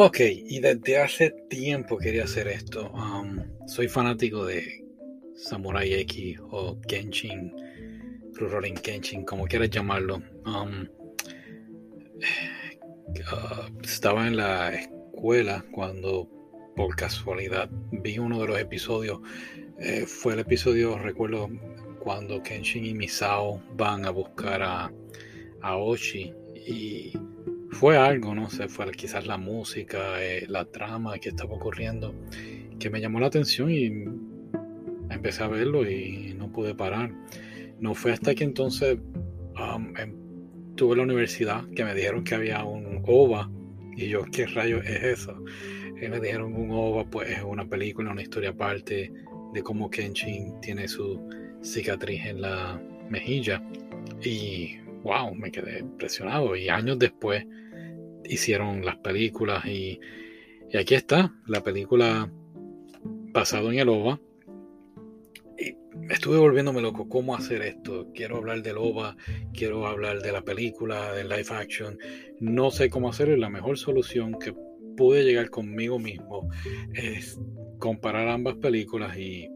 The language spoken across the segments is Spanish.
Ok, y desde hace tiempo quería hacer esto. Um, soy fanático de Samurai X o Kenshin, Rurouni Kenshin, como quieras llamarlo. Um, uh, estaba en la escuela cuando por casualidad vi uno de los episodios. Eh, fue el episodio, recuerdo, cuando Kenshin y Misao van a buscar a, a Oshi y fue algo, no sé, fue quizás la música, eh, la trama que estaba ocurriendo, que me llamó la atención y empecé a verlo y no pude parar. No fue hasta que entonces um, tuve la universidad que me dijeron que había un OVA y yo, ¿qué rayos es eso? Y me dijeron un OVA, pues es una película, una historia aparte de cómo Kenshin tiene su cicatriz en la mejilla y wow, me quedé impresionado. Y años después hicieron las películas y, aquí está, la película basado en el OVA. Y estuve volviéndome loco, ¿cómo hacer esto? Quiero hablar del OVA, quiero hablar de la película, del live action. No sé cómo hacerlo la mejor solución que pude llegar conmigo mismo es comparar ambas películas y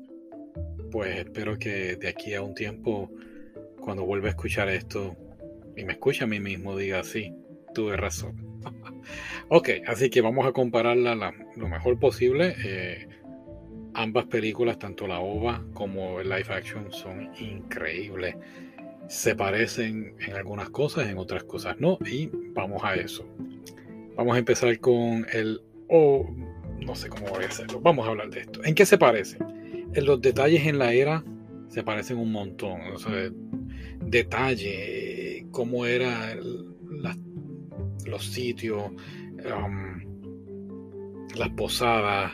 pues espero que de aquí a un tiempo, cuando vuelva a escuchar esto y me escuche a mí mismo, diga, sí, tuve razón. ok, así que vamos a compararla lo mejor posible. Eh, ambas películas, tanto la OVA como el live action, son increíbles. Se parecen en algunas cosas, en otras cosas no. Y vamos a eso. Vamos a empezar con el... O no sé cómo voy a hacerlo. Vamos a hablar de esto. ¿En qué se parecen? En los detalles en la era se parecen un montón. Detalle, cómo era las los sitios, um, las posadas,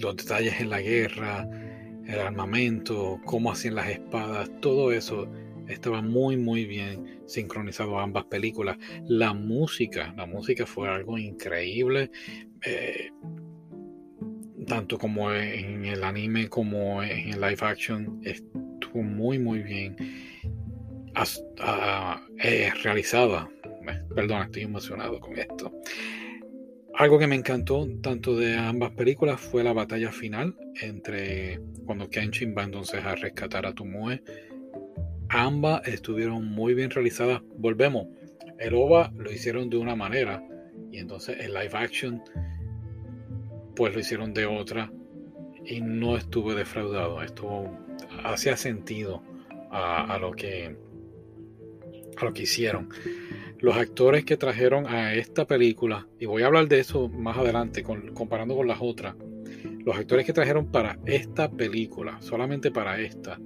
los detalles en la guerra, el armamento, cómo hacían las espadas, todo eso estaba muy muy bien sincronizado ambas películas. La música, la música fue algo increíble, eh, tanto como en el anime como en el live action, estuvo muy muy bien eh, realizada Perdón, estoy emocionado con esto. Algo que me encantó tanto de ambas películas fue la batalla final entre cuando Kenshin va entonces a rescatar a Tomoe. Ambas estuvieron muy bien realizadas. Volvemos. El OVA lo hicieron de una manera y entonces el live action pues lo hicieron de otra y no estuve defraudado. Esto hacía sentido a lo que lo que hicieron. Los actores que trajeron a esta película, y voy a hablar de eso más adelante, comparando con las otras, los actores que trajeron para esta película, solamente para esta,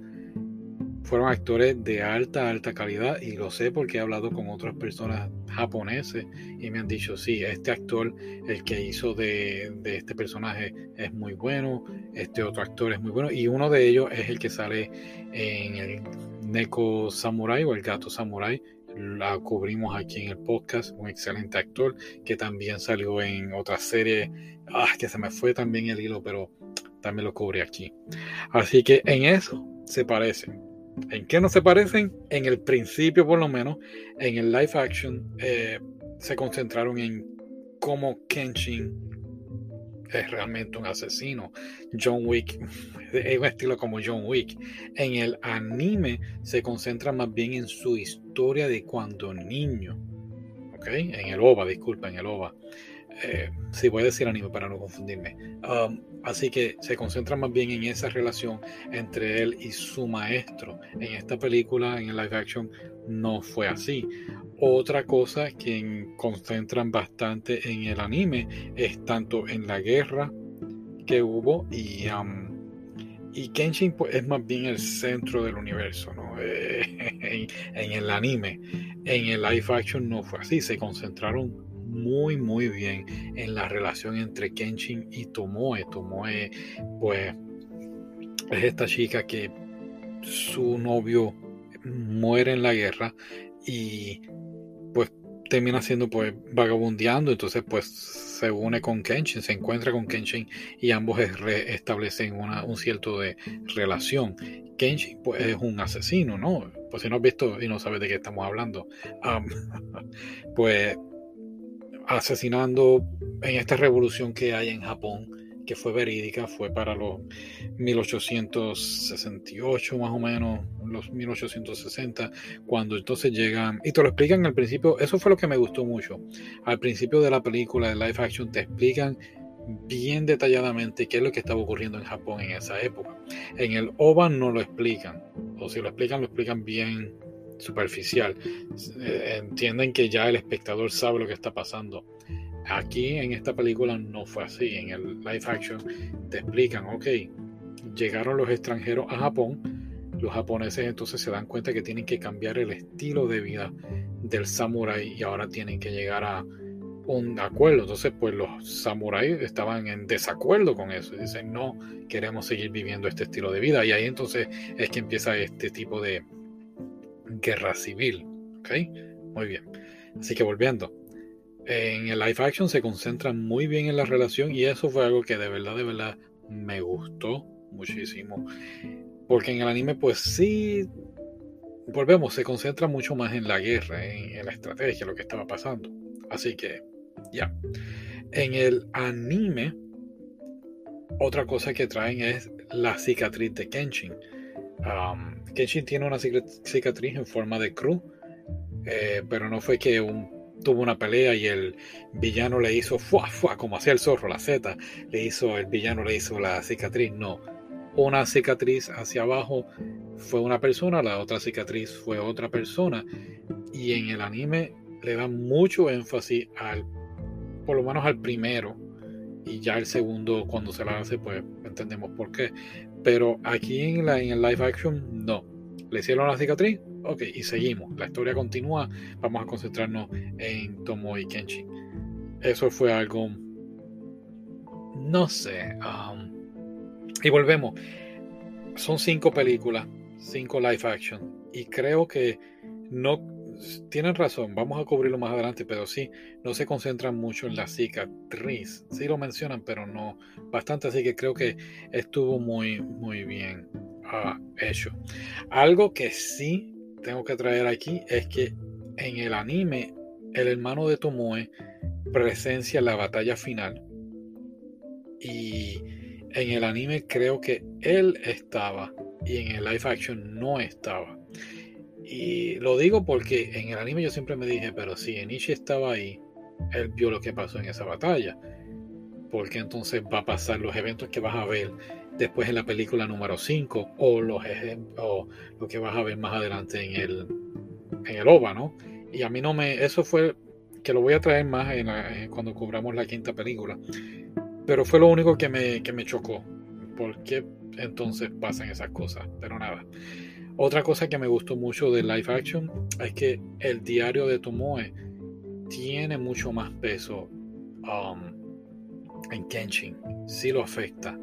fueron actores de alta, alta calidad, y lo sé porque he hablado con otras personas japoneses y me han dicho, sí, este actor, el que hizo de, de este personaje es muy bueno, este otro actor es muy bueno, y uno de ellos es el que sale en el Neko Samurai o el gato Samurai, la cubrimos aquí en el podcast, un excelente actor que también salió en otra serie, ah, que se me fue también el hilo, pero también lo cubrí aquí. Así que en eso se parecen. ¿En qué no se parecen? En el principio, por lo menos, en el live action, eh, se concentraron en cómo Kenshin es realmente un asesino. John Wick es un estilo como John Wick. En el anime se concentra más bien en su historia de cuando niño. ¿Ok? En el OVA, disculpa, en el OVA. Eh, sí, voy a decir anime para no confundirme. Um, así que se concentra más bien en esa relación entre él y su maestro. En esta película, en el live action, no fue así. Otra cosa que concentran bastante en el anime es tanto en la guerra que hubo y, um, y Kenshin pues, es más bien el centro del universo ¿no? en, en, el anime. En el live action no fue así, se concentraron muy muy bien en la relación entre Kenshin y Tomoe. Tomoe pues es esta chica que su novio muere en la guerra y pues termina siendo pues vagabundeando, entonces pues se une con Kenshin, se encuentra con Kenshin y ambos establecen una, un cierto de relación. Kenshin pues es un asesino, ¿no? Pues si no has visto y no sabes de qué estamos hablando, pues asesinando en esta revolución que hay en Japón, que fue verídica, fue para los 1868 más o menos, los 1860, cuando entonces llegan, y te lo explican al principio, eso fue lo que me gustó mucho, al principio de la película de live action te explican bien detalladamente qué es lo que estaba ocurriendo en Japón en esa época. En el OVA no lo explican, o si lo explican, lo explican bien superficial. Eh, entienden que ya el espectador sabe lo que está pasando. Aquí en esta película no fue así. En el live action te explican, ok, llegaron los extranjeros a Japón, los japoneses entonces se dan cuenta que tienen que cambiar el estilo de vida del samurái y ahora tienen que llegar a un acuerdo. Entonces, pues los samuráis estaban en desacuerdo con eso. Dicen, no, queremos seguir viviendo este estilo de vida. Y ahí entonces es que empieza este tipo de guerra civil. ¿Ok? Muy bien. Así que volviendo. En el live action se concentra muy bien en la relación y eso fue algo que de verdad, de verdad me gustó muchísimo. Porque en el anime, pues sí, volvemos, se concentra mucho más en la guerra, en la estrategia, lo que estaba pasando. Así que ya. En el anime, otra cosa que traen es la cicatriz de Kenshin. Um, Kenshin tiene una cicatriz en forma de cruz, eh, pero no fue que tuvo una pelea y el villano le hizo fuá, fuá, como hacía el zorro, la Z, le hizo, el villano le hizo la cicatriz, no. Una cicatriz hacia abajo fue una persona, la otra cicatriz fue otra persona. Y en el anime le dan mucho énfasis al por lo menos al primero. Y ya el segundo, cuando se la hace, pues entendemos por qué. Pero aquí en, el live action, no. Le hicieron la cicatriz, ok, y seguimos. La historia continúa. Vamos a concentrarnos en Tomo y Kenshin. Eso fue algo. No sé. Um, y volvemos. Son cinco películas, cinco live action. Y creo que no tienen razón, vamos a cubrirlo más adelante, pero sí, no se concentran mucho en la cicatriz. Sí lo mencionan, pero no bastante, así que creo que estuvo muy, muy bien uh, hecho. Algo que sí tengo que traer aquí es que en el anime, el hermano de Tomoe presencia la batalla final. Y en el anime creo que él estaba y en el live action no estaba. Y lo digo porque en el anime yo siempre me dije, pero si Enishi estaba ahí, él vio lo que pasó en esa batalla. Porque entonces va a pasar los eventos que vas a ver después en la película número 5 o, los o lo que vas a ver más adelante en el, en el OVA, ¿no? Y a mí no me... Eso fue que lo voy a traer más en cuando cubramos la quinta película. Pero fue lo único que me, que me chocó. ¿Por qué entonces pasan esas cosas? Pero nada. Otra cosa que me gustó mucho de live action es que el diario de Tomoe tiene mucho más peso um, en Kenshin. Sí lo afecta.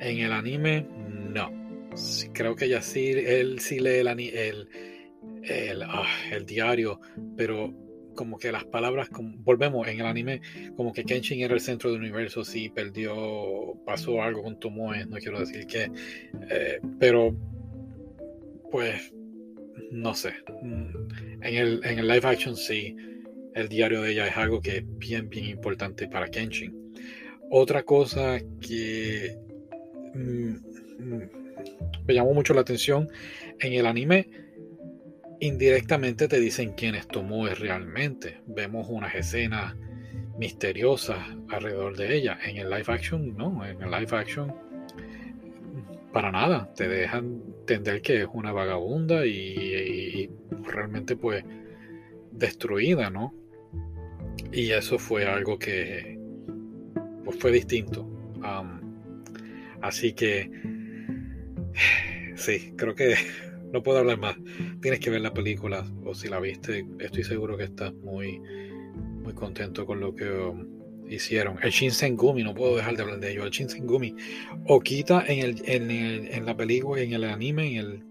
En el anime, no. creo que ya sí, él sí lee el, el, el, ah, el diario, pero como que las palabras, volvemos en el anime, como que Kenshin era el centro del universo, sí perdió, pasó algo con Tomoe, no quiero decir que, eh, pero pues no sé. En el, en el live action sí, el diario de ella es algo que es bien, bien importante para Kenshin. Otra cosa que mm, mm, me llamó mucho la atención en el anime, indirectamente te dicen quién es Tomoe realmente. Vemos unas escenas misteriosas alrededor de ella. En el live action, no, en el live action para nada, te dejan entender que es una vagabunda y, realmente pues destruida, ¿no? Y eso fue algo que pues, fue distinto. así que sí, creo que no puedo hablar más. Tienes que ver la película o si la viste, estoy seguro que estás muy muy contento con lo que hicieron. El Shinsengumi, no puedo dejar de hablar de ello. El Shinsengumi. Okita en, el, en, en la película, en el anime, en el.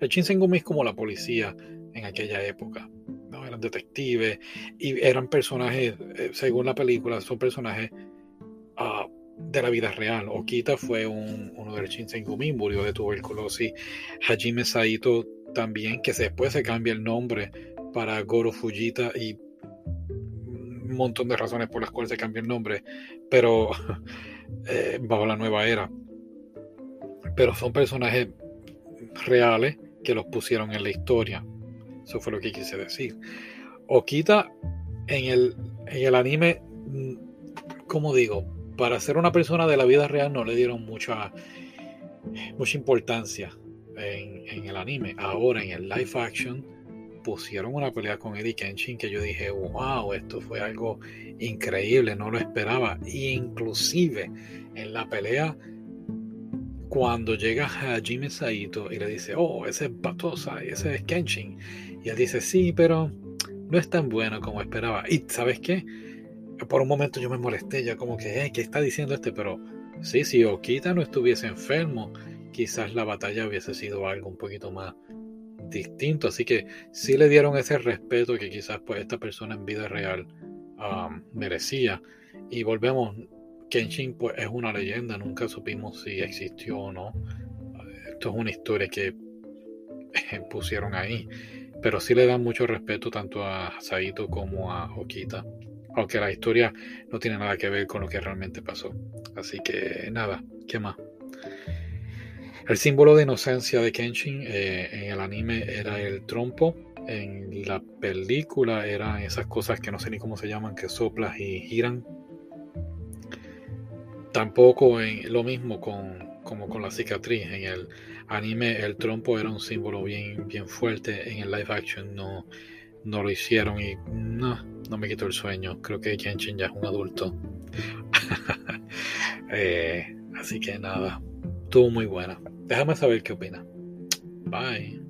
El Shinsengumi es como la policía en aquella época. ¿no? Eran detectives y eran personajes, eh, según la película, son personajes uh, de la vida real. Okita fue un, uno del Shinsengumi, murió de tuberculosis. Hajime Saito también, que después se cambia el nombre para Goro Fujita y montón de razones por las cuales se cambió el nombre, pero eh, bajo la nueva era. Pero son personajes reales que los pusieron en la historia. Eso fue lo que quise decir. Okita en el, en el anime, mm, como digo, para ser una persona de la vida real no le dieron mucha, mucha importancia en, en el anime. Ahora en el live action pusieron una pelea con Eddie Kenshin que yo dije, wow, esto fue algo increíble, no lo esperaba. Y inclusive en la pelea, cuando llega a Jimmy Saito y le dice, oh, ese es Batosa, ese es Kenshin. Y él dice, sí, pero no es tan bueno como esperaba. Y sabes qué? Por un momento yo me molesté, ya como que, eh, ¿qué está diciendo este? Pero sí, si Okita no estuviese enfermo, quizás la batalla hubiese sido algo un poquito más distinto. Así que sí le dieron ese respeto que quizás pues esta persona en vida real um, merecía. Y volvemos, Kenshin pues es una leyenda, nunca supimos si existió o no. Esto es una historia que pusieron ahí. Pero sí le dan mucho respeto tanto a Saito como a Okita. Aunque la historia no tiene nada que ver con lo que realmente pasó. Así que nada, ¿qué más? El símbolo de inocencia de Kenshin eh, en el anime era el trompo. En la película eran esas cosas que no sé ni cómo se llaman, que soplas y giran. Tampoco lo mismo con, como con la cicatriz. En el anime el trompo era un símbolo bien, bien fuerte. En el live action no, no lo hicieron y no, no me quitó el sueño. Creo que Kenshin ya es un adulto. Eh, así que nada, estuvo muy buena. Déjame saber qué opina. Bye.